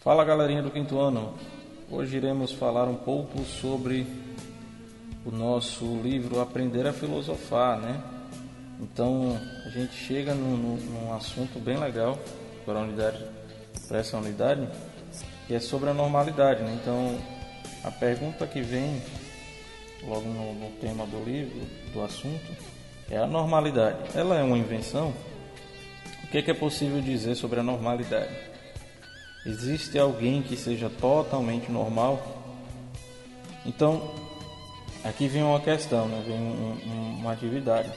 Fala galerinha do quinto ano, hoje iremos falar um pouco sobre o nosso livro Aprender a Filosofar, né? Então a gente chega num, num assunto bem legal para a unidade, para essa unidade, que é sobre a normalidade, né? Então a pergunta que vem logo no, no tema do livro, do assunto, é a normalidade. Ela é uma invenção? O que é, que é possível dizer sobre a normalidade? Existe alguém que seja totalmente normal? Então, aqui vem uma questão, né? vem um, um, uma atividade.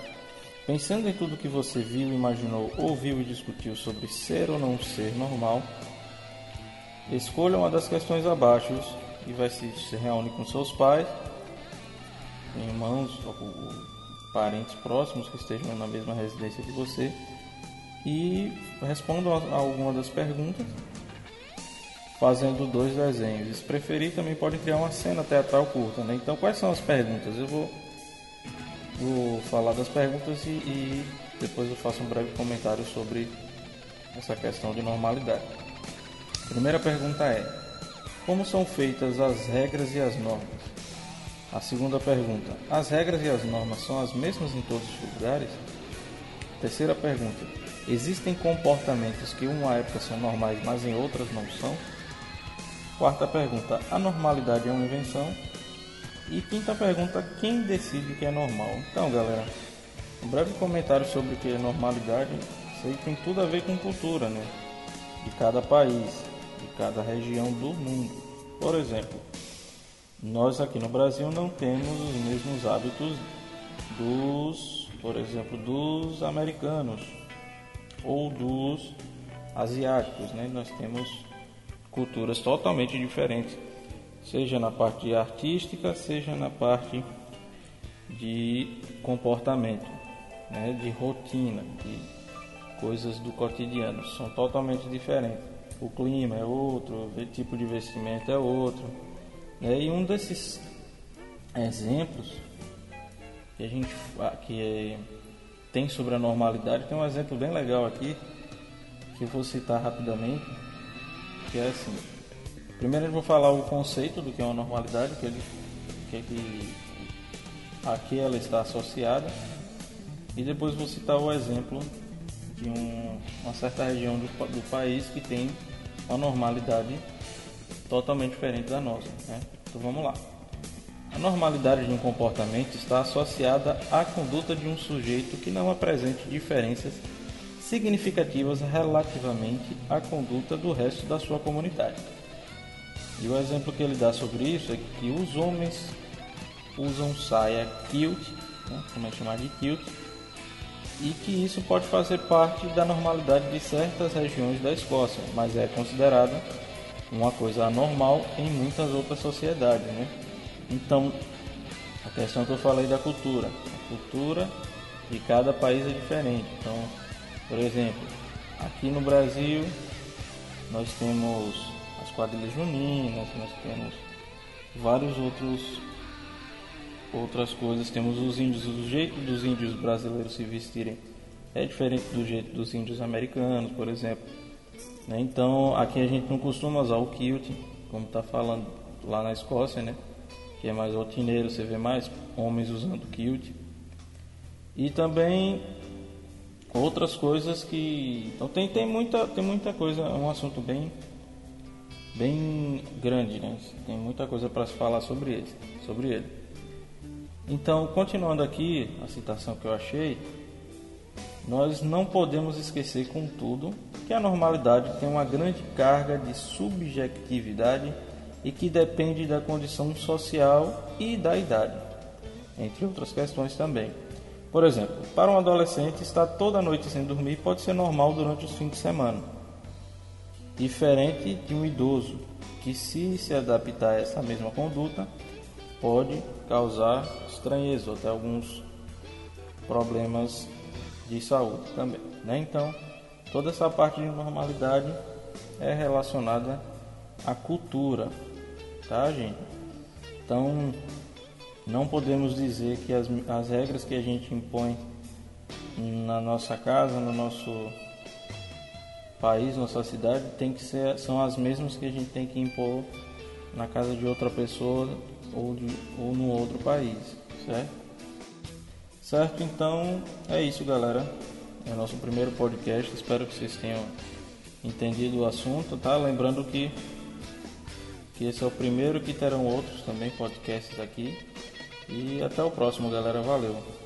Pensando em tudo que você viu, imaginou, ouviu e discutiu sobre ser ou não ser normal, escolha uma das questões abaixo e vai se, se com seus pais, irmãos ou, ou parentes próximos que estejam na mesma residência de você e respondam a, a alguma das perguntas fazendo dois desenhos. Se preferir, também pode criar uma cena teatral curta. Né? Então, quais são as perguntas? Eu vou, vou falar das perguntas e, e depois eu faço um breve comentário sobre essa questão de normalidade. Primeira pergunta é: Como são feitas as regras e as normas? A segunda pergunta: As regras e as normas são as mesmas em todos os lugares? Terceira pergunta: Existem comportamentos que em uma época são normais, mas em outras não são? Quarta pergunta: a normalidade é uma invenção? E quinta pergunta: quem decide que é normal? Então, galera, um breve comentário sobre o que é normalidade. Isso aí tem tudo a ver com cultura, né? De cada país, de cada região do mundo. Por exemplo, nós aqui no Brasil não temos os mesmos hábitos dos, por exemplo, dos americanos ou dos asiáticos, né? Nós temos culturas totalmente diferentes, seja na parte artística, seja na parte de comportamento, né, de rotina, de coisas do cotidiano, são totalmente diferentes. O clima é outro, o tipo de vestimento é outro. Né, e um desses exemplos que a gente que é, tem sobre a normalidade tem um exemplo bem legal aqui que eu vou citar rapidamente que é assim. Primeiro eu vou falar o conceito do que é uma normalidade, que, ele, que, é que a que ela está associada, e depois vou citar o exemplo de um, uma certa região do, do, país que tem uma normalidade totalmente diferente da nossa. Né? Então vamos lá. A normalidade de um comportamento está associada à conduta de um sujeito que não apresente diferenças significativas relativamente à conduta do resto da sua comunidade. E o exemplo que ele dá sobre isso é que os homens usam saia kilt, né, como é chamado de kilt, e que isso pode fazer parte da normalidade de certas regiões da Escócia, mas é considerada uma coisa anormal em muitas outras sociedades. Né? Então, a questão que eu falei da cultura, a cultura de cada país é diferente. Então, por exemplo, aqui no Brasil nós temos as quadrilhas juninas, nós temos vários outros outras coisas, temos os índios, o jeito dos índios brasileiros se vestirem é diferente do jeito dos índios americanos, por exemplo. Né? Então aqui a gente não costuma usar o kilt, como está falando lá na Escócia, né? que é mais rotineiro, você vê mais homens usando kilt. E também outras coisas que então tem, tem muita tem muita coisa é um assunto bem bem grande né? Tem muita coisa para se falar sobre ele sobre ele. Então continuando aqui a citação que eu achei nós não podemos esquecer contudo que a normalidade tem uma grande carga de subjetividade e que depende da condição social e da idade entre outras questões também por exemplo, para um adolescente, estar toda noite sem dormir pode ser normal durante os fins de semana, diferente de um idoso que, se se adaptar a essa mesma conduta, pode causar estranheza ou até alguns problemas de saúde também. Né? Então, toda essa parte de normalidade é relacionada à cultura, tá, gente? Então, não podemos dizer que as, as regras que a gente impõe na nossa casa, no nosso, país, nossa cidade, tem que ser, são as mesmas que a gente tem que impor na casa de outra pessoa ou, de, ou no outro país, certo? Certo, então é isso, galera. É o nosso primeiro podcast. Espero que vocês tenham entendido o assunto, tá? Lembrando que, que esse é o primeiro que terão outros também podcasts aqui. E até o próximo, galera. Valeu!